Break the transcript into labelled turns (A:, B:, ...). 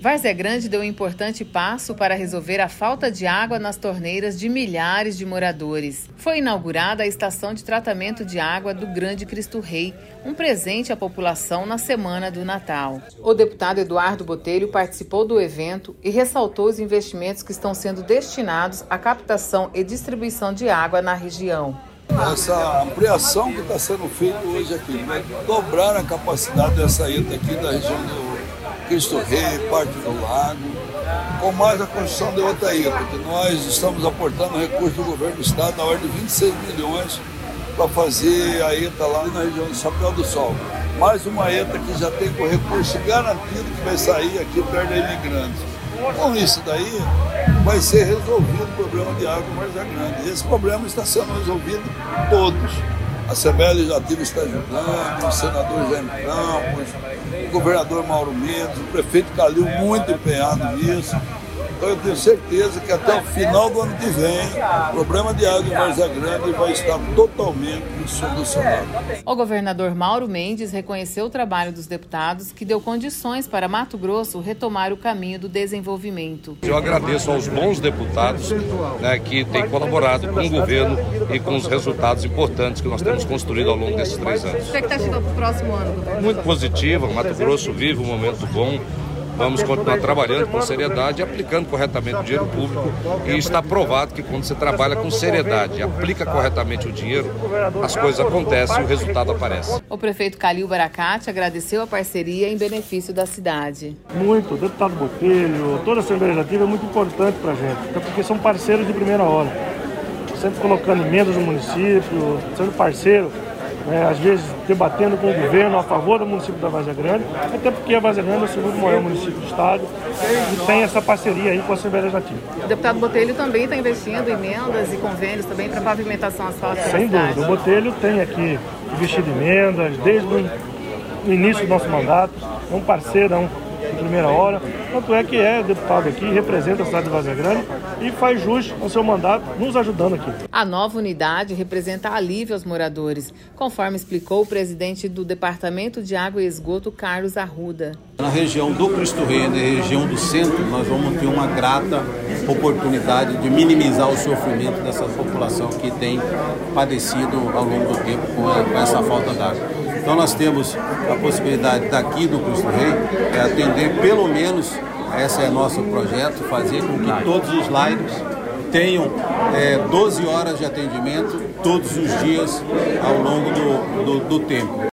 A: Várzea Grande deu um importante passo para resolver a falta de água nas torneiras de milhares de moradores. Foi inaugurada a estação de tratamento de água do Grande Cristo Rei, um presente à população na semana do Natal. O deputado Eduardo Botelho participou do evento e ressaltou os investimentos que estão sendo destinados à captação e distribuição de água na região
B: essa ampliação que está sendo feita hoje aqui, vai dobrar a capacidade dessa ITA aqui da região do Cristo Rei, parte do lago, com mais a construção de outra ilha, que nós estamos aportando recursos do governo do estado na ordem de 26 milhões para fazer a ETA lá na região do Chapéu do Sol. Mais uma ETA que já tem com recurso garantido que vai sair aqui perto da Imigrantes. Com isso daí, vai ser resolvido o problema de água mais grande. Esse problema está sendo resolvido todos. A Assembleia Legislativa está ajudando, o senador Jaime Campos, o governador Mauro Mendes, o prefeito Calil muito empenhado nisso. Então eu tenho certeza que até o final do ano que vem, o problema de água em Várzea Grande vai estar totalmente solucionado.
A: O governador Mauro Mendes reconheceu o trabalho dos deputados que deu condições para Mato Grosso retomar o caminho do desenvolvimento.
C: Eu agradeço aos bons deputados né, que têm colaborado com o governo e com os resultados importantes que nós temos construído ao longo desses três anos.
A: Expectativa para o próximo ano, governador?
C: Muito positiva, Mato Grosso vive um momento bom Vamos continuar trabalhando com seriedade, aplicando corretamente o dinheiro público e está provado que quando você trabalha com seriedade, aplica corretamente o dinheiro, as coisas acontecem e o resultado aparece.
A: O prefeito Calil Baracate agradeceu a parceria em benefício da cidade.
D: Muito, deputado Botelho, toda a Assembleia Legislativa é muito importante para a gente, até porque são parceiros de primeira hora. Sempre colocando emendas no município, sendo parceiro né, às vezes debatendo com o governo a favor do município da Vazia Grande, até porque a Vazia Grande é o segundo maior município do estado e tem essa parceria aí com a Assembleia Legislativa.
A: O deputado Botelho também está investindo em emendas e convênios também para pavimentação asfáltica
D: Sem dúvida, o Botelho tem aqui investido em emendas desde o início do nosso mandato, é um parceirão de primeira hora. Tanto é que é deputado aqui, representa a cidade de Vazia Grande e faz jus ao seu mandato, nos ajudando aqui.
A: A nova unidade representa alívio aos moradores, conforme explicou o presidente do Departamento de Água e Esgoto, Carlos Arruda.
E: Na região do Cristo Rei, na região do centro, nós vamos ter uma grata oportunidade de minimizar o sofrimento dessa população que tem padecido ao longo do tempo com essa falta d'água. Então nós temos a possibilidade daqui do Cristo Rei é atender pelo menos, esse é nosso projeto, fazer com que todos os laicos tenham é, 12 horas de atendimento todos os dias ao longo do, do, do tempo.